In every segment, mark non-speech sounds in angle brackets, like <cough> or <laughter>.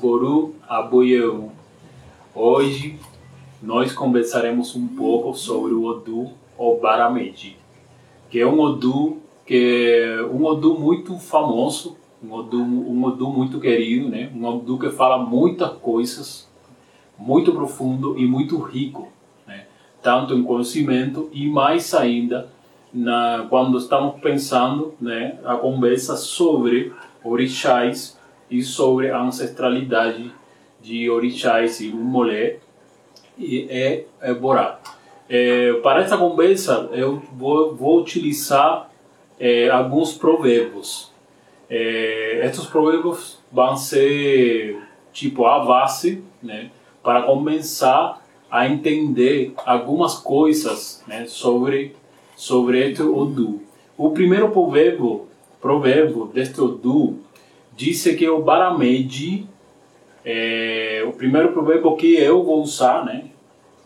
Boru Aboyeu. Hoje nós conversaremos um pouco sobre o Odu Obarameji, que é um Odu que é um Odu muito famoso, um Odu, um Odu muito querido, né? Um Odu que fala muitas coisas, muito profundo e muito rico, né? Tanto em conhecimento e mais ainda na, quando estamos pensando, né, a conversa sobre orixás e sobre a ancestralidade de orixás e mulher e é, é Borá. É, para essa conversa eu vou, vou utilizar é, alguns provérbios. É, provérbios vão ser tipo a base, né, para começar a entender algumas coisas né, sobre sobre este Odu. O primeiro provérbio, provérbio deste Odu diz que o Barameji, é, o primeiro provérbio que eu vou usar, né,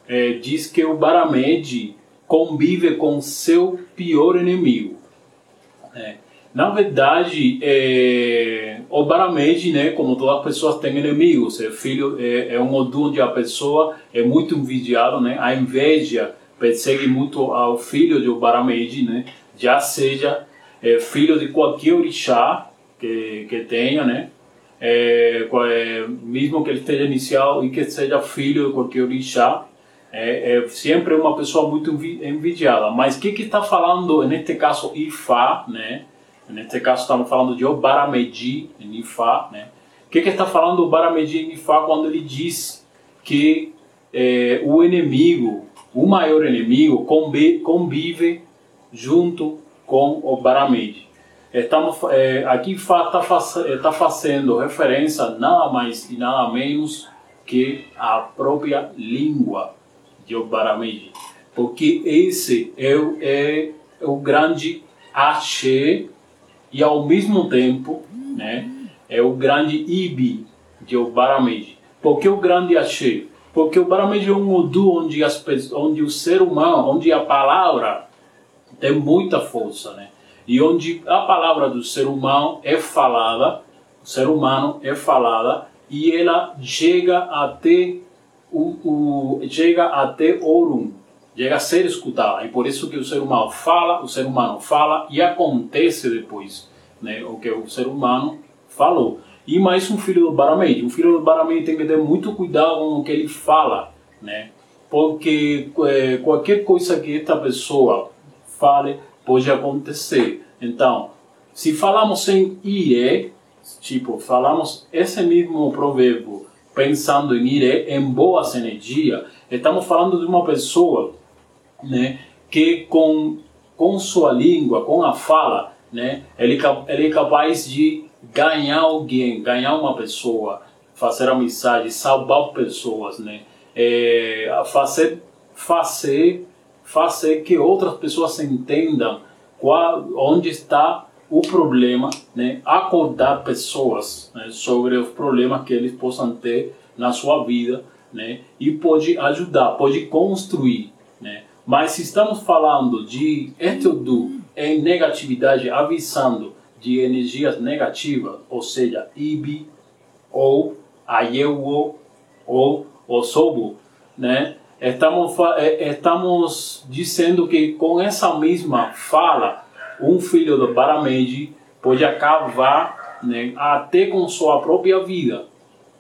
é, diz que o Barameji convive com seu pior inimigo. É. Na verdade, é, o Barameji, né, como todas as pessoas têm inimigos, é filho é, é um Odu onde a pessoa é muito envidiada, né, a inveja persegue muito ao filho de Barameji, né? Já seja é, filho de qualquer orixá que, que tenha, né? É, é, mesmo que ele esteja inicial e que seja filho de qualquer orixá, é, é sempre uma pessoa muito envidiada. Mas o que está falando, neste caso, Ifá, né? Neste caso estamos falando de Obarameji em Ifá, né? O que está falando o Barameji em Ifá quando ele diz que é, o inimigo o maior inimigo convive junto com o Barameji. Estamos, é, aqui está tá fazendo referência nada mais e nada menos que a própria língua de Barameji. Porque esse é, é, é o grande axé e ao mesmo tempo né, é o grande ibi de Barameji. Por que o grande axé? Porque o Brahmaji é um Udu onde, as, onde o ser humano, onde a palavra tem muita força, né? E onde a palavra do ser humano é falada, o ser humano é falada e ela chega até o, o chega até Orum, chega a ser escutada. E por isso que o ser humano fala, o ser humano fala e acontece depois, né? O que o ser humano falou. E mais um filho do Baramei. Um filho do Baramei tem que ter muito cuidado com o que ele fala, né? Porque é, qualquer coisa que esta pessoa fale pode acontecer. Então, se falamos em ire, tipo, falamos esse mesmo provérbio pensando em ire, em boas energias, estamos falando de uma pessoa, né, que com com sua língua, com a fala, né, ele, ele é capaz de ganhar alguém, ganhar uma pessoa, fazer amizade, salvar pessoas, né? É, fazer, fazer, fazer que outras pessoas entendam qual, onde está o problema, né? Acordar pessoas né? sobre os problemas que eles possam ter na sua vida, né? E pode ajudar, pode construir, né? Mas se estamos falando de estudo em negatividade, avisando de energias negativas, ou seja, Ibi ou Ayewo ou Osobo, né? Estamos, é, estamos dizendo que com essa mesma fala, um filho do Barameji pode acabar né, até com sua própria vida.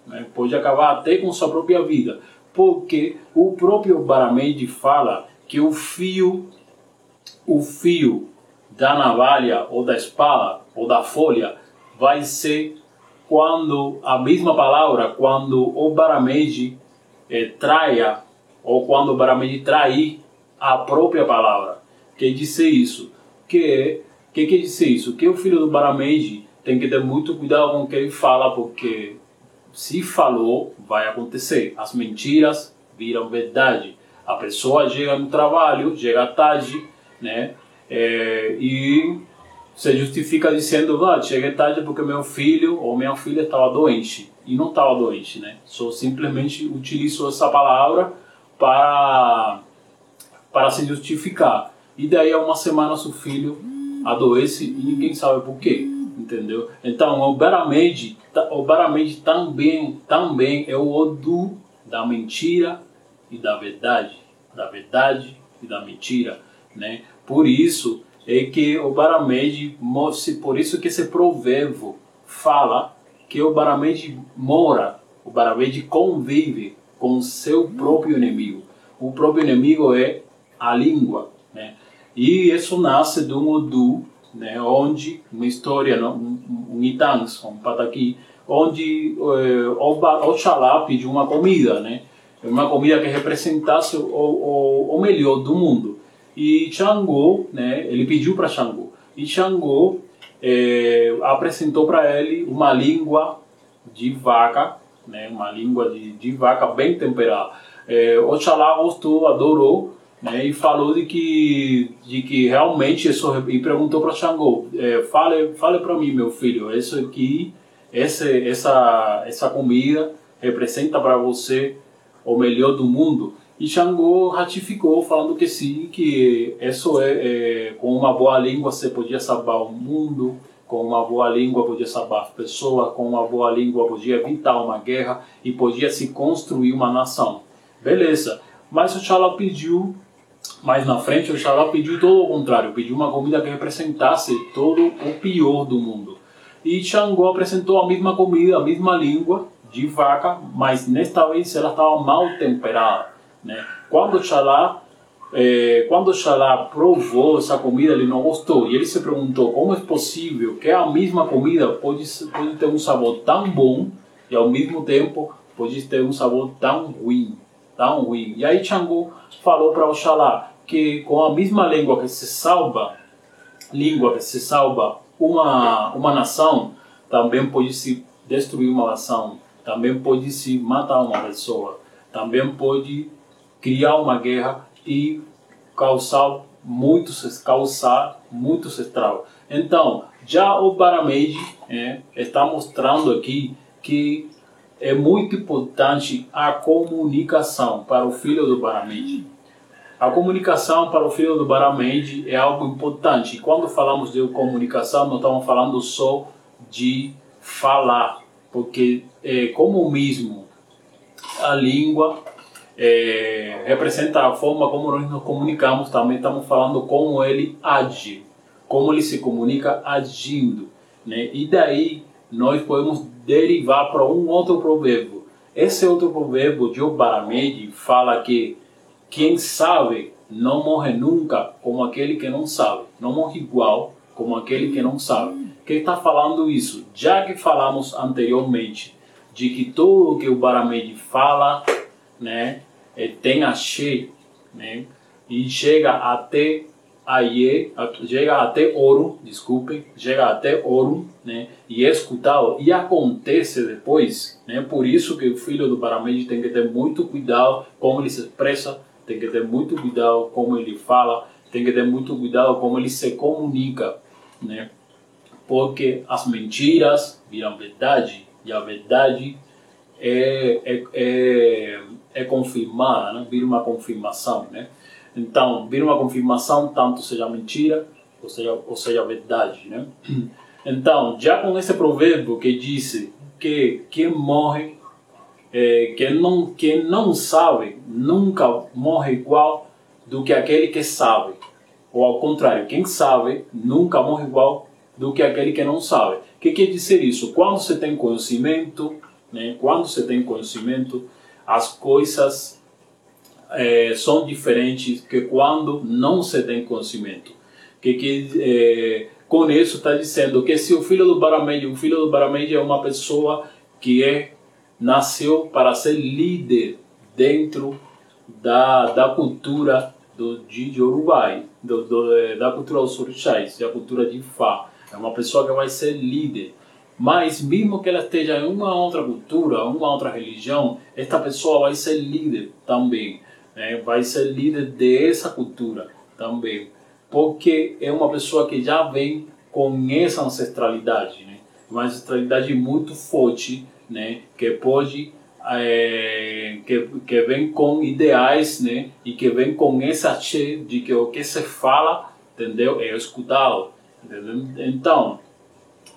Né? Pode acabar até com sua própria vida. Porque o próprio Barameji fala que o fio, o fio da navalha ou da espada ou da folha vai ser quando a mesma palavra, quando o Barameji é, traia ou quando Barameji trair a própria palavra. Quer dizer isso? Que que quer dizer isso? Que o filho do Barameji tem que ter muito cuidado com o que ele fala, porque se falou, vai acontecer. As mentiras viram verdade. A pessoa chega no trabalho, chega tarde, né? É, e se justifica dizendo, ah, cheguei tarde porque meu filho ou minha filha estava doente. E não estava doente, né? Só simplesmente utilizo essa palavra para, para se justificar. E daí a uma semana seu filho adoece e ninguém sabe por quê. entendeu? Então, o Barameji, o Barameji também, também é o Odu da mentira e da verdade, da verdade e da mentira, né? Por isso é que o Barameji, por isso que esse provérbio fala que o Barameji mora, o Barameji convive com seu próprio inimigo. O próprio inimigo é a língua, né? E isso nasce de um Odu, né? Onde uma história, um, um Itans, um pataqui, onde eh, Oxalá pediu uma comida, né? Uma comida que representasse o, o, o melhor do mundo. E Xangô, né? Ele pediu para Xangô. E Xangô eh, apresentou para ele uma língua de vaca, né? Uma língua de, de vaca bem temperada. Eh, Oxalá gostou, adorou né, e falou de que de que realmente isso e perguntou para Xangô é, fale fale para mim meu filho isso aqui essa essa essa comida representa para você o melhor do mundo e Xangô ratificou falando que sim que isso é, é com uma boa língua você podia salvar o mundo com uma boa língua podia salvar as pessoas com uma boa língua podia evitar uma guerra e podia se construir uma nação beleza mas o Xalá pediu mais na frente, o Xalá pediu todo o contrário, pediu uma comida que representasse todo o pior do mundo. E Xangô apresentou a mesma comida, a mesma língua de vaca, mas nesta vez ela estava mal temperada. Né? Quando Xalá eh, quando Xalá provou essa comida, ele não gostou. E ele se perguntou como é possível que a mesma comida pode, pode ter um sabor tão bom e ao mesmo tempo pode ter um sabor tão ruim tão ruim. E aí Xangô falou para Oxalá que com a mesma língua que se salva, língua que se salva uma, uma nação, também pode se destruir uma nação, também pode se matar uma pessoa, também pode criar uma guerra e causar muitos causar muitos estragos. Então, já o Barameji é, está mostrando aqui que é muito importante a comunicação para o filho do Barameji. A comunicação para o filho do Barameji é algo importante. Quando falamos de comunicação, não estamos falando só de falar, porque é, como mesmo a língua é, representa a forma como nós nos comunicamos, também estamos falando como ele age, como ele se comunica agindo. Né? E daí nós podemos derivar para um outro provérbio. Esse outro provérbio de Obaramed fala que quem sabe não morre nunca como aquele que não sabe. Não morre igual como aquele que não sabe. Quem está falando isso? Já que falamos anteriormente de que tudo que o Baramed fala né, tem a che, né, e chega até aí chega até ouro, desculpem, chega até ouro, né, e é escutado e acontece depois, né, por isso que o filho do Barameji tem que ter muito cuidado como ele se expressa, tem que ter muito cuidado como ele fala, tem que ter muito cuidado como ele se comunica, né, porque as mentiras viram verdade e a verdade é, é, é, é confirmada, né, vira uma confirmação, né, então, vir uma confirmação, tanto seja mentira ou seja, ou seja verdade. Né? <clears throat> Então, já com esse provérbio que disse que quem morre, é, quem, não, quem não sabe, nunca morre igual do que aquele que sabe. Ou ao contrário, quem sabe nunca morre igual do que aquele que não sabe. O que quer dizer isso? Quando você tem conhecimento, né, quando você tem conhecimento, as coisas é, são diferentes que quando não se tem conhecimento. Que, que é, com isso está dizendo que se o filho do Baramendi, o filho do Baramendi é uma pessoa que é nasceu para ser líder dentro da, da cultura do, de Uruguai, do, do, é, da cultura dos orixás, da cultura de Fá. É uma pessoa que vai ser líder. Mas mesmo que ela esteja em uma outra cultura, uma outra religião, esta pessoa vai ser líder também né, vai ser líder dessa cultura também, porque é uma pessoa que já vem com essa ancestralidade, né, uma ancestralidade muito forte, né, que pode é, que, que vem com ideais, né, e que vem com essa cheia de que o que se fala, entendeu, é escutado, entendeu? Então,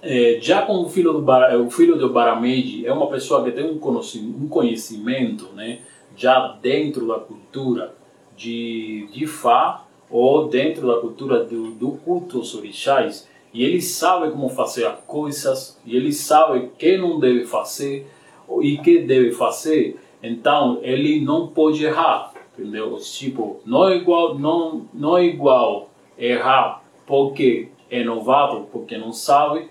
é, já com o filho do Bar, o filho do Barameji é uma pessoa que tem um conhecimento, um conhecimento né, já dentro da cultura de, de Fá ou dentro da cultura do, do culto aos orixás e ele sabe como fazer as coisas e ele sabe o que não deve fazer e que deve fazer então ele não pode errar entendeu? Tipo não é igual não não é igual errar porque é novato porque não sabe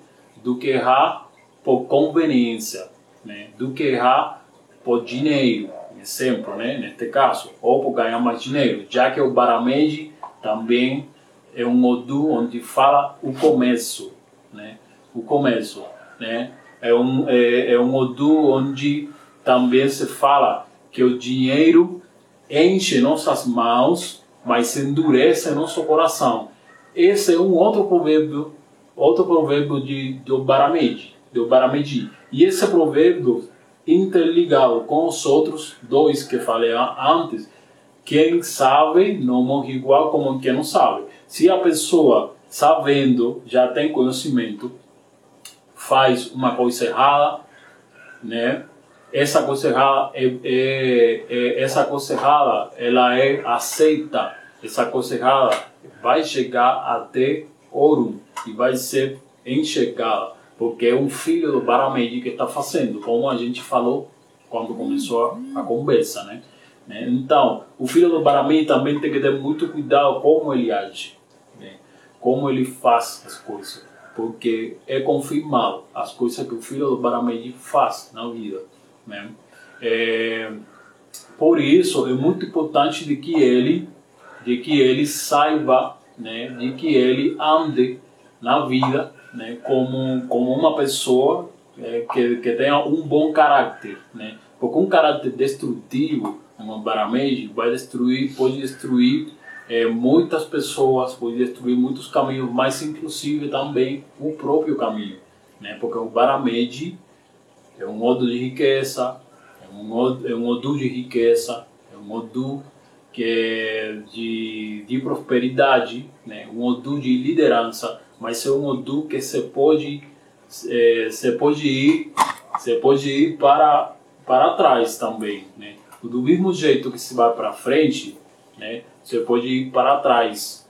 do que errar por conveniência né do que errar por dinheiro exemplo né neste caso ou por ganhar mais dinheiro já que o Barameji também é um Odu onde fala o começo, né? O começo, né? É um é, é um Odu onde também se fala que o dinheiro enche nossas mãos, mas endurece nosso coração. Esse é um outro provérbio, outro provérbio de do Baramedi, do Baramedi. E esse provérbio interligado com os outros dois que falei antes, quem sabe não morre igual como quem não sabe. Se a pessoa, sabendo, já tem conhecimento, faz uma coisa errada, né? Essa coisa errada, é, é, é, essa coisa errada, ela é aceita. Essa coisa errada vai chegar até ouro e vai ser enxergada, porque é um filho do Baramedi que está fazendo, como a gente falou quando começou a, a conversa, né? Né? Então, o filho do Baramei também tem que ter muito cuidado como ele age, né? como ele faz as coisas, porque é confirmado as coisas que o filho do Baramei faz na vida. Né? É, por isso, é muito importante de que ele, de que ele saiba, né? de que ele ande na vida né? como, como uma pessoa é, que, que tenha um bom caráter. Né? Porque um caráter destrutivo uma Barameji vai destruir, pode destruir é, muitas pessoas, pode destruir muitos caminhos, mas inclusive também o próprio caminho, né? Porque o Barameji é um modo de riqueza, é um modo, é um modo de riqueza, é um modo que é de, de prosperidade, né? Um modo de liderança, mas é um que você pode é, você pode ir você pode ir para para trás também, né? do mesmo jeito que se vai para frente, né, você pode ir para trás,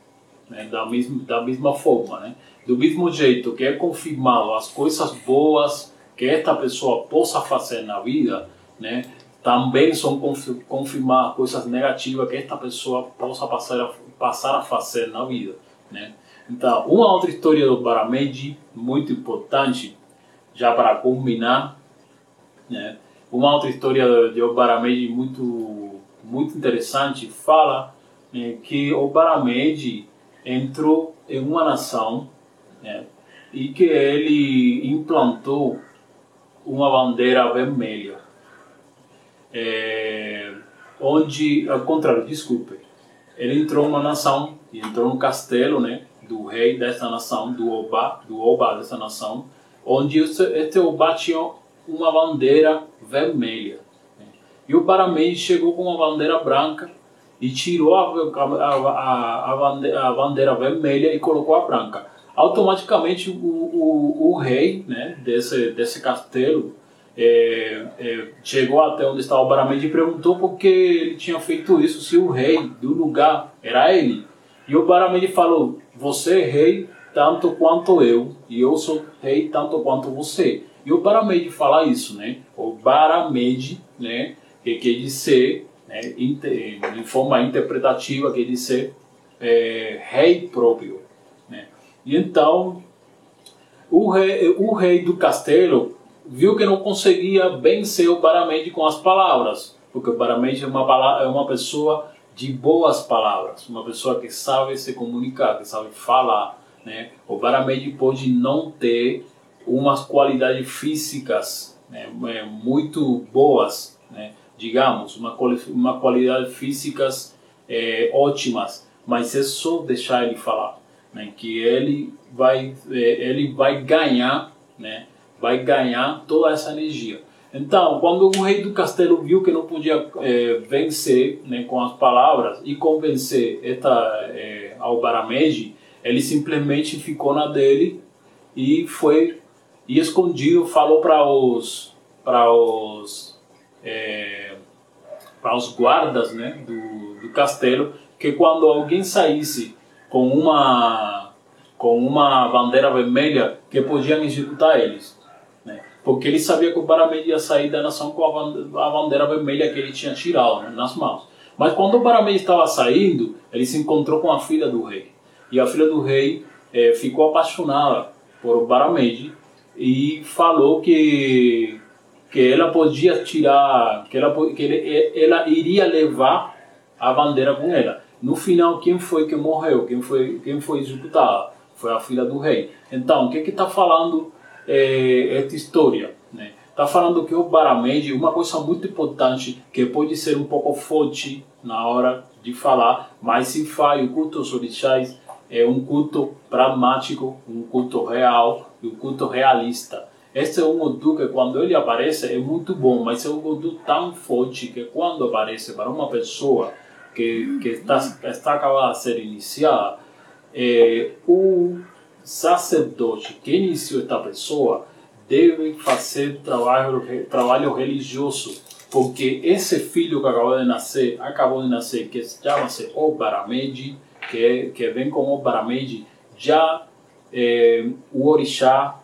né, da, mesma, da mesma forma. Né? Do mesmo jeito que é confirmado as coisas boas que esta pessoa possa fazer na vida, né, também são confirmar coisas negativas que esta pessoa possa passar a, passar a fazer na vida. Né? Então, uma outra história do Barameji, muito importante, já para combinar, né? Uma outra história de Obaramed muito muito interessante fala né, que Obaramed entrou em uma nação né, e que ele implantou uma bandeira vermelha, é, onde, ao contrário, desculpe, ele entrou em uma nação, entrou no castelo, né, do rei dessa nação, do Oba, do Oba dessa nação, onde este, Oba tinha uma bandeira vermelha. E o Paramei chegou com uma bandeira branca e tirou a, a, a, a, bandeira, vermelha e colocou a branca. Automaticamente o, o, o rei né, desse, desse castelo é, é, chegou até onde estava o Barameji e perguntou por que ele tinha feito isso, se o rei do lugar era ele. E o Barameji falou: Você é rei tanto quanto eu, e eu sou rei tanto quanto você. E o Baramed fala isso, né? O Baramed, né? Que quer dizer, né? em forma interpretativa, quer dizer é, rei próprio. Né? E então, o rei, o rei do castelo viu que não conseguia vencer o Baramed com as palavras, porque o Baramed é uma, é uma pessoa de boas palavras, uma pessoa que sabe se comunicar, que sabe falar. Né? O Baramed pode não ter umas qualidades físicas né, é, muito boas, né, digamos, uma, uma qualidade físicas é, ótimas, mas é só deixar ele falar, né, que ele vai, é, ele vai ganhar, né, vai ganhar toda essa energia. Então, quando o rei do castelo viu que não podia é, vencer né, com as palavras e convencer esta, é, ao Barameji, ele simplesmente ficou na dele e foi e escondido falou para os para os é, para os guardas né, do, do castelo que quando alguém saísse com uma com uma bandeira vermelha que podiam executar eles? Porque ele sabia que o Baramed ia sair da nação com a bandeira vermelha que ele tinha tirado né, nas mãos mas quando o Baramed estava saindo ele se encontrou com a filha do rei e a filha do rei é, ficou apaixonada por Baramed e falou que que ela podia tirar, que ela que ele, ela iria levar a bandeira com ela. No final, quem foi que morreu? Quem foi quem foi executado? Foi a filha do rei. Então, o que está falando é, esta história? Né? Está falando que o Baramed, uma coisa muito importante que pode ser um pouco forte na hora de falar, mas se faz o culto aos orixás é um culto pragmático, um culto real, um culto realista. Este é um Odu que quando ele aparece é muito bom, mas é um Odu tão forte que quando aparece para uma pessoa que, que está, está acabada de ser iniciada, é, o sacerdote que iniciou esta pessoa deve fazer trabalho, trabalho religioso, porque esse filho que acabou de nascer, acabou de nascer, que chama-se Obaramed, que, que vem como Obaramed, já é, o orixá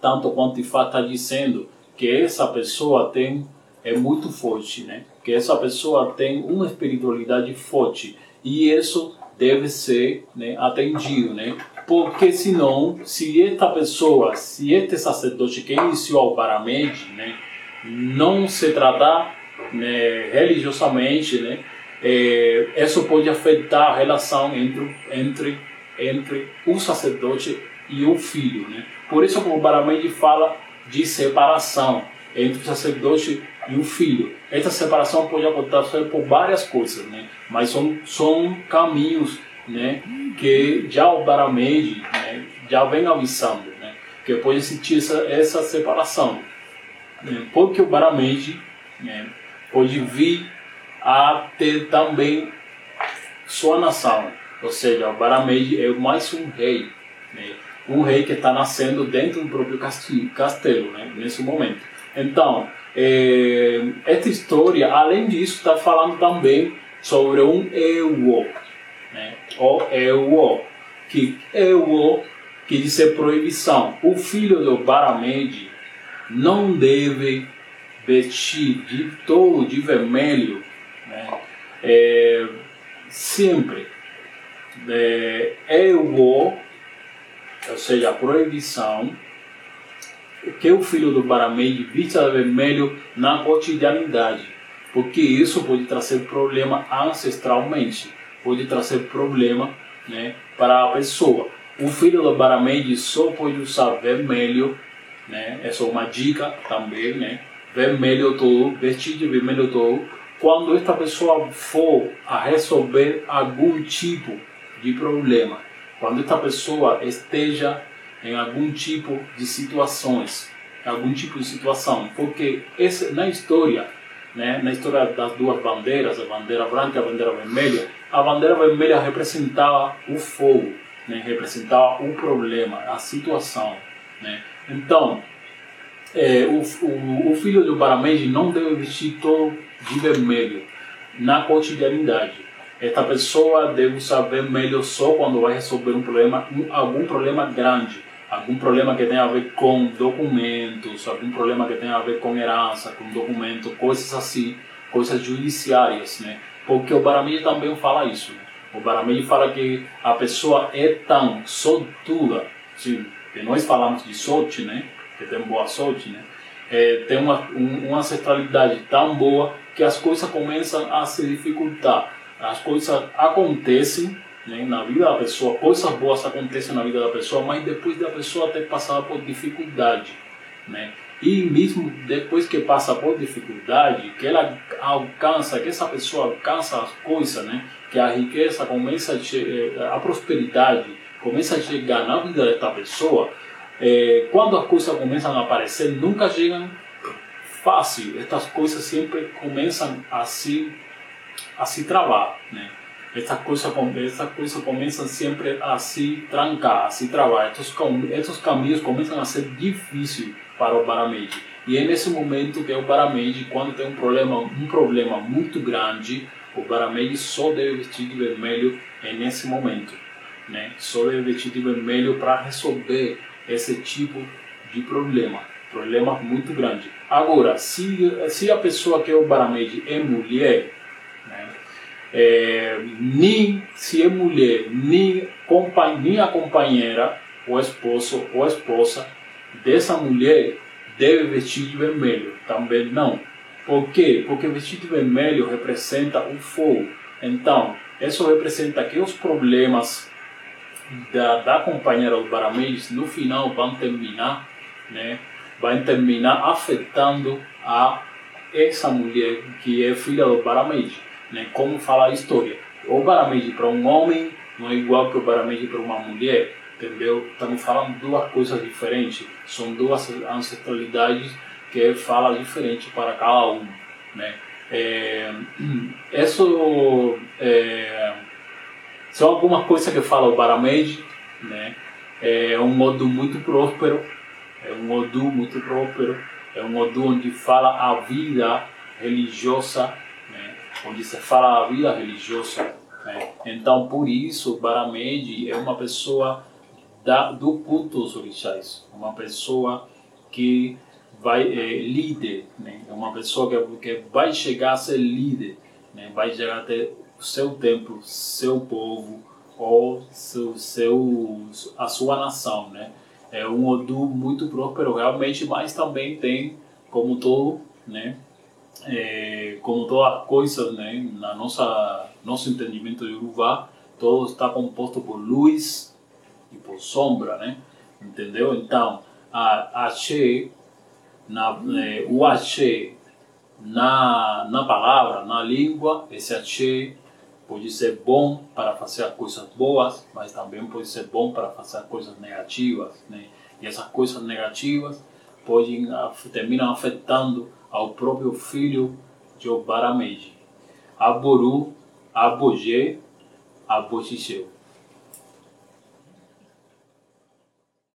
tanto quanto Ifá está dizendo que essa pessoa tem é muito forte, né? Que essa pessoa tem uma espiritualidade forte e isso deve ser né, atendido, né? Porque senão, se esta pessoa, se este sacerdote que iniciou o Baramed, né, não se tratar né, religiosamente, né, é, isso pode afetar a relação entre entre entre o sacerdote e o filho, né? Por isso o Baramendi fala de separação entre o sacerdote e o filho. Essa separação pode acontecer por várias coisas, né? Mas são, são caminhos, né? Que já o Baramendi né? já vem avisando, né? Que pode existir essa, essa separação. Né? Porque o Baramendi né? pode vir a ter também sua nação. Ou seja, o Baramendi é mais um rei, né? um rei que está nascendo dentro do próprio castelo, né, nesse momento. Então, é, esta história, além disso, está falando também sobre um Ewo, né, o Ewo, que Ewo que diz é proibição. O filho do Baramed não deve vestir de todo de vermelho, né, é, sempre. É, Ewo ou seja, a proibição que o filho do Barameide vista vermelho na cotidianidade, porque isso pode trazer problema ancestralmente, pode trazer problema né, para a pessoa. O filho do Barameide só pode usar vermelho, né, essa é uma dica também, né, vermelho todo, vestir de vermelho todo, quando esta pessoa for a resolver algum tipo de problema quando esta pessoa esteja em algum tipo de situações, algum tipo de situação, porque esse, na história, né, na história das duas bandeiras, a bandeira branca e a bandeira vermelha, a bandeira vermelha representava o fogo, né, representava o problema, a situação, né. Então, é, o, o, o, filho do Barameji não deve vestir todo de vermelho na cotidianidade esta pessoa deve saber melhor só quando vai resolver um problema, um, algum problema grande, algum problema que tenha a ver com documentos, algum problema que tenha a ver com herança, com documento, coisas assim, coisas judiciárias, né? Porque o Baramid também fala isso. O Baramid fala que a pessoa é tão sortuda, sim, que nós falamos de sorte, né? Que tem boa sorte, né? É, tem uma, um, uma ancestralidade tão boa que as coisas começam a se dificultar as coisas acontecem né, na vida da pessoa, coisas boas acontecem na vida da pessoa, mas depois da pessoa ter passado por dificuldade, né? E mesmo depois que passa por dificuldade, que ela alcança, que essa pessoa alcança as coisas, né? Que a riqueza começa a, eh, a prosperidade começa a chegar na vida desta pessoa, é, quando as coisas começam a aparecer, nunca chegam fácil. Estas coisas sempre começam a se a se travar, né? essa coisa, essa coisa começa sempre a se trancar, a se travar. Esses caminhos começam a ser difíceis para o Barameji. E é nesse momento que o Barameji, quando tem um problema, um problema muito grande, o Barameji só deve vestir de vermelho é nesse momento. Né? Só deve vestir de vermelho para resolver esse tipo de problema. Problema muito grande. Agora, se, se a pessoa que é o Barameji é mulher, né? é, nem se é mulher, nem, nem a companheira, ou esposo ou esposa dessa mulher deve vestir de vermelho. Também não. Por quê? Porque vestir de vermelho representa o fogo. Então, isso representa que os problemas da, da companheira dos Barameis no final vão terminar, né? Vai terminar afetando a essa mulher que é filha do Barameis, né? Como fala a história. O Barameis para um homem não é igual que o Barameis para uma mulher, entendeu? Estamos falando duas coisas diferentes. São duas ancestralidades que fala diferente para cada um, né? É, <clears throat> isso é, são algumas coisas que fala o Baramed, né? É um modo muito próspero, é um modo muito próspero, é um modo onde fala a vida religiosa, né? onde se fala a vida religiosa. Né? Então, por isso, Baramed é uma pessoa da, do culto dos orixás, uma pessoa que vai é, líder, né? é uma pessoa que, que vai chegar a ser líder, né? vai chegar a ter o seu templo, seu povo ou seu, seu, a sua nação, né? É um Odu muito próspero realmente, mas também tem como todo, né? É, como toda coisa, né? Na nossa nosso entendimento de Urubá, todo está composto por luz e por sombra, né? Entendeu? Então, a Axé na, é, o axé na, na palavra, na língua, esse axé pode ser bom para fazer coisas boas, mas também pode ser bom para fazer coisas negativas. Né? E essas coisas negativas podem terminam afetando ao próprio filho de Obarameji, Aboru, Abogé, Aboxixeu.